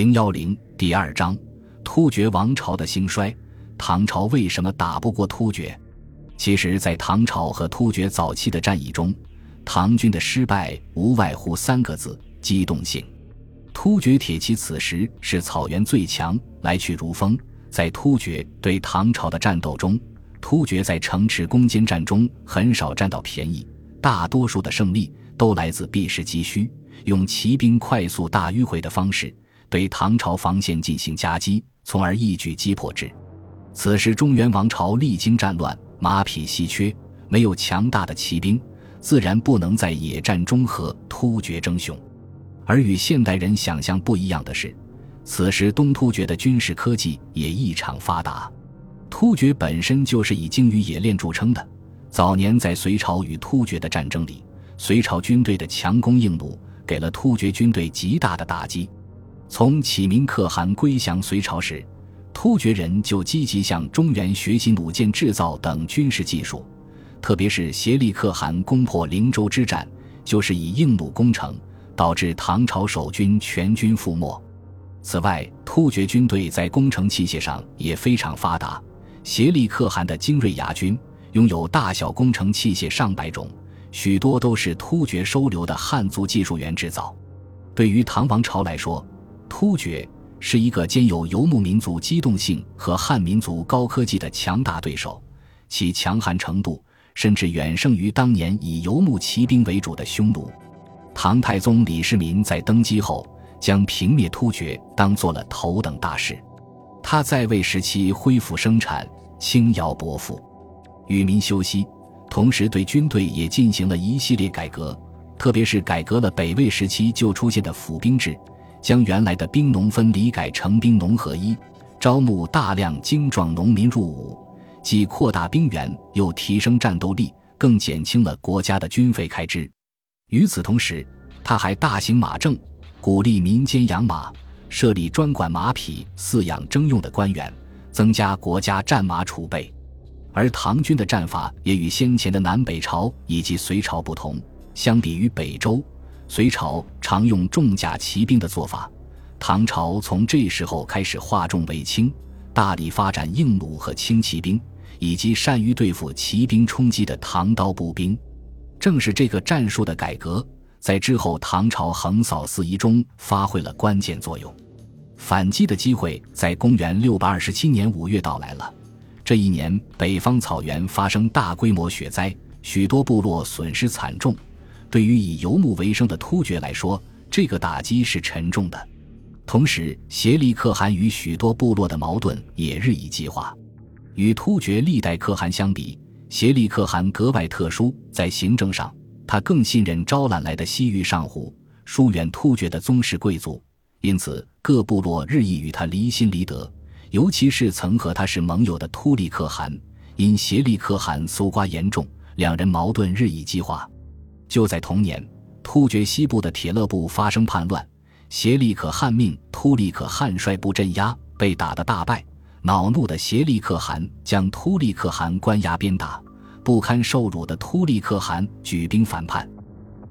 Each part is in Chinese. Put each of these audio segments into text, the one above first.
零幺零第二章：突厥王朝的兴衰。唐朝为什么打不过突厥？其实，在唐朝和突厥早期的战役中，唐军的失败无外乎三个字：机动性。突厥铁骑此时是草原最强，来去如风。在突厥对唐朝的战斗中，突厥在城池攻坚战中很少占到便宜，大多数的胜利都来自避实击虚，用骑兵快速大迂回的方式。对唐朝防线进行夹击，从而一举击破之。此时中原王朝历经战乱，马匹稀缺，没有强大的骑兵，自然不能在野战中和突厥争雄。而与现代人想象不一样的是，此时东突厥的军事科技也异常发达。突厥本身就是以精于冶炼著称的。早年在隋朝与突厥的战争里，隋朝军队的强攻硬弩给了突厥军队极大的打击。从启明可汗归降隋朝时，突厥人就积极向中原学习弩箭制造等军事技术，特别是协力可汗攻破灵州之战，就是以硬弩攻城，导致唐朝守军全军覆没。此外，突厥军队在工程器械上也非常发达，协力可汗的精锐牙军拥有大小工程器械上百种，许多都是突厥收留的汉族技术员制造。对于唐王朝来说，突厥是一个兼有游牧民族机动性和汉民族高科技的强大对手，其强悍程度甚至远胜于当年以游牧骑兵为主的匈奴。唐太宗李世民在登基后，将平灭突厥当做了头等大事。他在位时期恢复生产，轻徭薄赋，与民休息，同时对军队也进行了一系列改革，特别是改革了北魏时期就出现的府兵制。将原来的兵农分离改成兵农合一，招募大量精壮农民入伍，既扩大兵源，又提升战斗力，更减轻了国家的军费开支。与此同时，他还大兴马政，鼓励民间养马，设立专管马匹饲养征用的官员，增加国家战马储备。而唐军的战法也与先前的南北朝以及隋朝不同，相比于北周。隋朝常用重甲骑兵的做法，唐朝从这时候开始化重为轻，大力发展硬弩和轻骑兵，以及善于对付骑兵冲击的唐刀步兵。正是这个战术的改革，在之后唐朝横扫四夷中发挥了关键作用。反击的机会在公元六百二十七年五月到来了。这一年，北方草原发生大规模雪灾，许多部落损失惨重。对于以游牧为生的突厥来说，这个打击是沉重的。同时，协力可汗与许多部落的矛盾也日益激化。与突厥历代可汗相比，协力可汗格外特殊，在行政上，他更信任招揽来的西域上户，疏远突厥的宗室贵族，因此各部落日益与他离心离德。尤其是曾和他是盟友的突利可汗，因协力可汗搜刮严重，两人矛盾日益激化。就在同年，突厥西部的铁勒部发生叛乱，协力可汗命突利可汗率部镇压，被打得大败。恼怒的协力可汗将突利可汗关押鞭打，不堪受辱的突利可汗举兵反叛，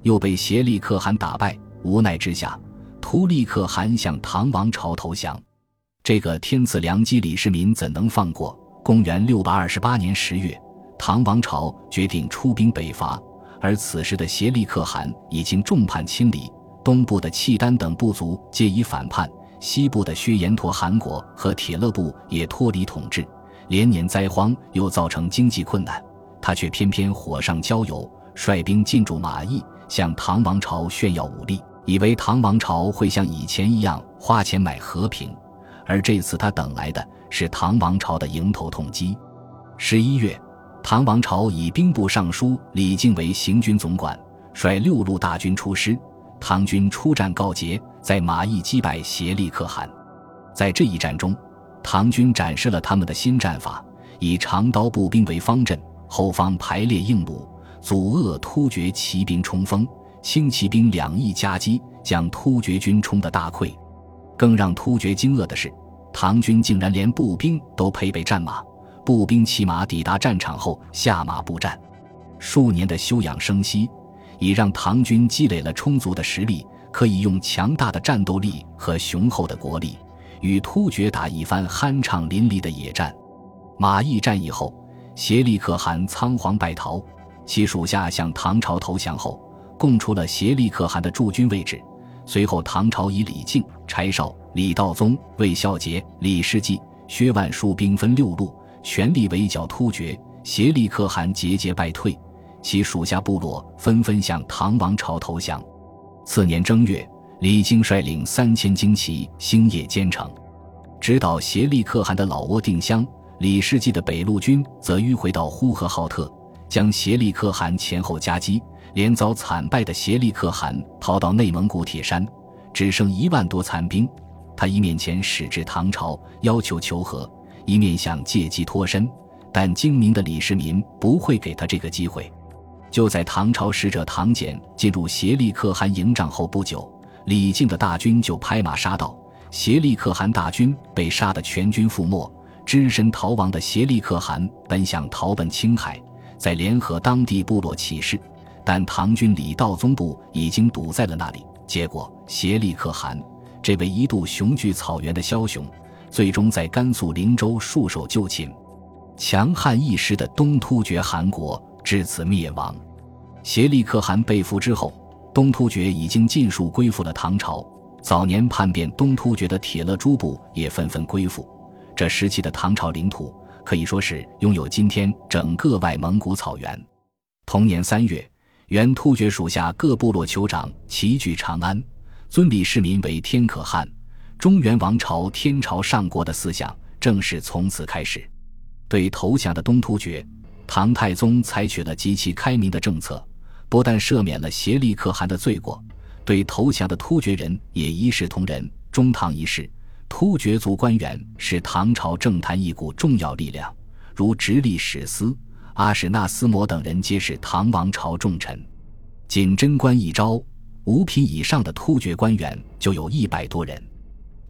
又被协力可汗打败。无奈之下，突利可汗向唐王朝投降。这个天赐良机，李世民怎能放过？公元六百二十八年十月，唐王朝决定出兵北伐。而此时的协力可汗已经众叛亲离，东部的契丹等部族皆已反叛，西部的薛延陀汗国和铁勒部也脱离统治，连年灾荒又造成经济困难，他却偏偏火上浇油，率兵进驻马邑，向唐王朝炫耀武力，以为唐王朝会像以前一样花钱买和平，而这次他等来的是唐王朝的迎头痛击。十一月。唐王朝以兵部尚书李靖为行军总管，率六路大军出师。唐军出战告捷，在马邑击败协力可汗。在这一战中，唐军展示了他们的新战法：以长刀步兵为方阵，后方排列硬弩，阻遏突厥骑兵冲锋；轻骑兵两翼夹击，将突厥军冲得大溃。更让突厥惊愕的是，唐军竟然连步兵都配备战马。步兵骑马抵达战场后下马布战，数年的休养生息，已让唐军积累了充足的实力，可以用强大的战斗力和雄厚的国力，与突厥打一番酣畅淋漓的野战。马邑战役后，协力可汗仓皇败逃，其属下向唐朝投降后，供出了协力可汗的驻军位置。随后，唐朝以李靖、柴绍、李道宗、魏孝杰、李世继、薛万书兵分六路，全力围剿突厥。协力可汗节节败退，其属下部落纷纷向唐王朝投降。次年正月，李靖率领三千精骑星夜兼程，直捣协力可汗的老窝定襄。李世继的北路军则迂回到呼和浩特，将协力可汗前后夹击。连遭惨败的协力可汗逃到内蒙古铁山，只剩一万多残兵。他一面遣使至唐朝，要求求和，一面想借机脱身。但精明的李世民不会给他这个机会。就在唐朝使者唐俭进入协力可汗营帐后不久，李靖的大军就拍马杀到，协力可汗大军被杀得全军覆没。只身逃亡的协力可汗本想逃奔青海，再联合当地部落起事，但唐军李道宗部已经堵在了那里。结果，协力可汗这位一度雄踞草原的枭雄，最终在甘肃灵州束手就擒。强悍一时的东突厥汗国至此灭亡。协力可汗被俘之后，东突厥已经尽数归附了唐朝。早年叛变东突厥的铁勒诸部也纷纷归附。这时期的唐朝领土可以说是拥有今天整个外蒙古草原。同年三月，原突厥属下各部落酋长齐聚长安，尊李世民为天可汗，中原王朝天朝上国的思想正式从此开始。对投降的东突厥，唐太宗采取了极其开明的政策，不但赦免了协力可汗的罪过，对投降的突厥人也一视同仁。中唐一世，突厥族官员是唐朝政坛一股重要力量，如直隶史司、阿史那思摩等人皆是唐王朝重臣。仅贞观一朝，五品以上的突厥官员就有一百多人，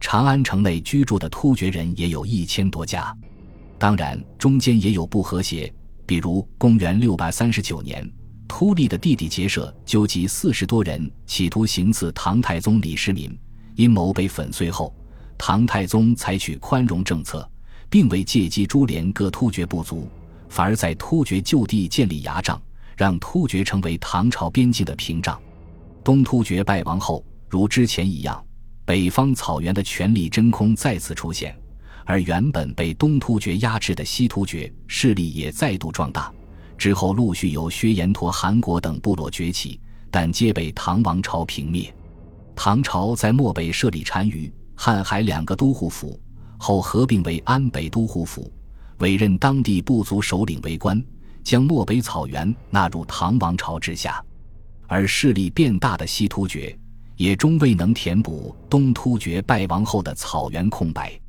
长安城内居住的突厥人也有一千多家。当然，中间也有不和谐，比如公元六百三十九年，突利的弟弟结社纠集四十多人，企图行刺唐太宗李世民，阴谋被粉碎后，唐太宗采取宽容政策，并未借机株连各突厥部族，反而在突厥就地建立牙帐，让突厥成为唐朝边境的屏障。东突厥败亡后，如之前一样，北方草原的权力真空再次出现。而原本被东突厥压制的西突厥势力也再度壮大，之后陆续有薛延陀韩国等部落崛起，但皆被唐王朝平灭。唐朝在漠北设立单于、瀚海两个都护府，后合并为安北都护府，委任当地部族首领为官，将漠北草原纳入唐王朝之下。而势力变大的西突厥，也终未能填补东突厥败亡后的草原空白。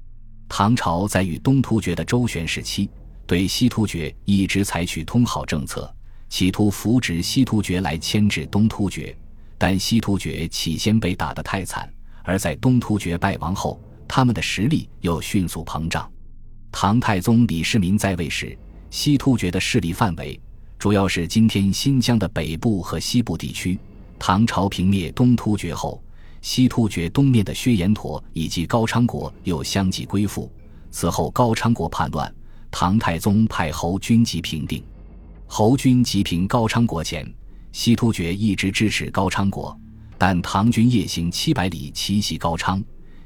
唐朝在与东突厥的周旋时期，对西突厥一直采取通好政策，企图扶植西突厥来牵制东突厥。但西突厥起先被打得太惨，而在东突厥败亡后，他们的实力又迅速膨胀。唐太宗李世民在位时，西突厥的势力范围主要是今天新疆的北部和西部地区。唐朝平灭东突厥后。西突厥东面的薛延陀以及高昌国又相继归附。此后，高昌国叛乱，唐太宗派侯君集平定。侯君集平高昌国前，西突厥一直支持高昌国，但唐军夜行七百里奇袭高昌，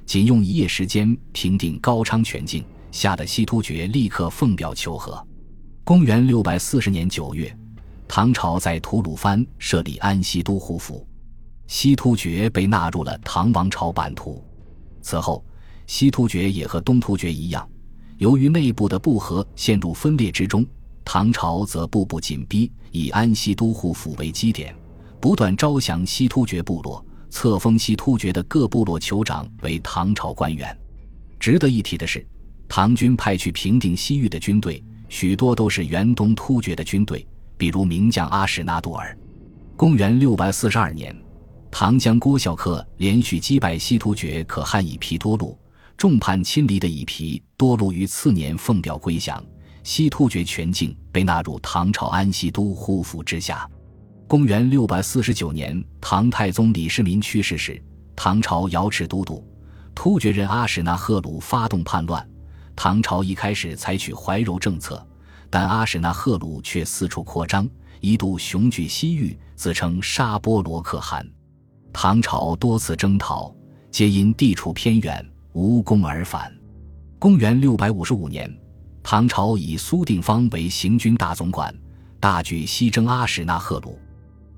仅用一夜时间平定高昌全境，吓得西突厥立刻奉表求和。公元六百四十年九月，唐朝在吐鲁番设立安西都护府。西突厥被纳入了唐王朝版图。此后，西突厥也和东突厥一样，由于内部的不和，陷入分裂之中。唐朝则步步紧逼，以安西都护府为基点，不断招降西突厥部落，册封西突厥的各部落酋长为唐朝官员。值得一提的是，唐军派去平定西域的军队，许多都是原东突厥的军队，比如名将阿史那杜尔。公元六百四十二年。唐将郭孝恪连续击败西突厥可汗以皮多禄，众叛亲离的以皮多禄于次年奉表归降，西突厥全境被纳入唐朝安西都护府之下。公元六百四十九年，唐太宗李世民去世时，唐朝瑶池都督、突厥人阿史那贺鲁发动叛乱。唐朝一开始采取怀柔政策，但阿史那贺鲁却四处扩张，一度雄踞西域，自称沙波罗可汗。唐朝多次征讨，皆因地处偏远，无功而返。公元六百五十五年，唐朝以苏定方为行军大总管，大举西征阿史那贺鲁。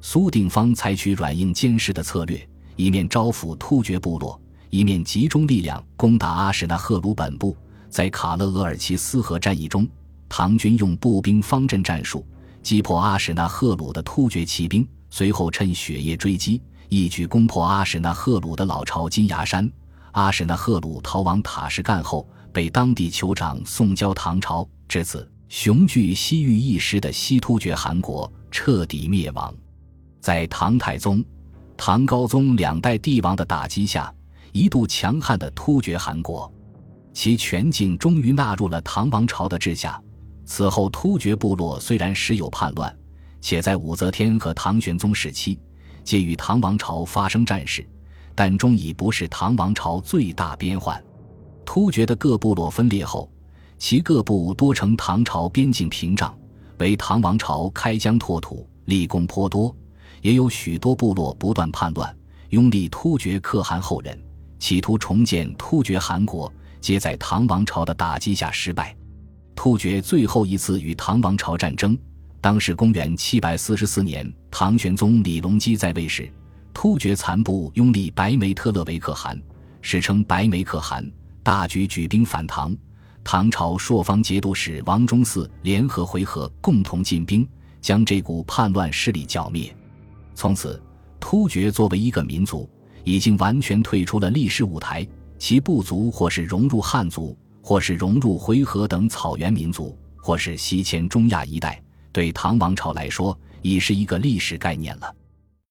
苏定方采取软硬兼施的策略，一面招抚突厥部落，一面集中力量攻打阿史那贺鲁本部。在卡勒额尔齐斯河战役中，唐军用步兵方阵战术击破阿史那贺鲁的突厥骑兵，随后趁雪夜追击，一举攻破阿史那贺鲁的老巢金牙山。阿史那贺鲁逃往塔什干后，被当地酋长送交唐朝。至此，雄踞西域一时的西突厥汗国彻底灭亡。在唐太宗、唐高宗两代帝王的打击下，一度强悍的突厥汗国，其全境终于纳入了唐王朝的治下。此后，突厥部落虽然时有叛乱，且在武则天和唐玄宗时期皆与唐王朝发生战事，但终已不是唐王朝最大边患。突厥的各部落分裂后，其各部多成唐朝边境屏障，为唐王朝开疆拓土，立功颇多。也有许多部落不断叛乱，拥立突厥可汗后人，企图重建突厥汗国，皆在唐王朝的打击下失败。突厥最后一次与唐王朝战争，当时公元七百四十四年，唐玄宗李隆基在位时，突厥残部拥立白眉特勒为可汗，史称白眉可汗，大举举兵反唐。唐朝朔方节度使王忠嗣联合回纥，共同进兵，将这股叛乱势力剿灭。从此，突厥作为一个民族，已经完全退出了历史舞台。其部族或是融入汉族，或是融入回纥等草原民族，或是西迁中亚一带，对唐王朝来说，已是一个历史概念了。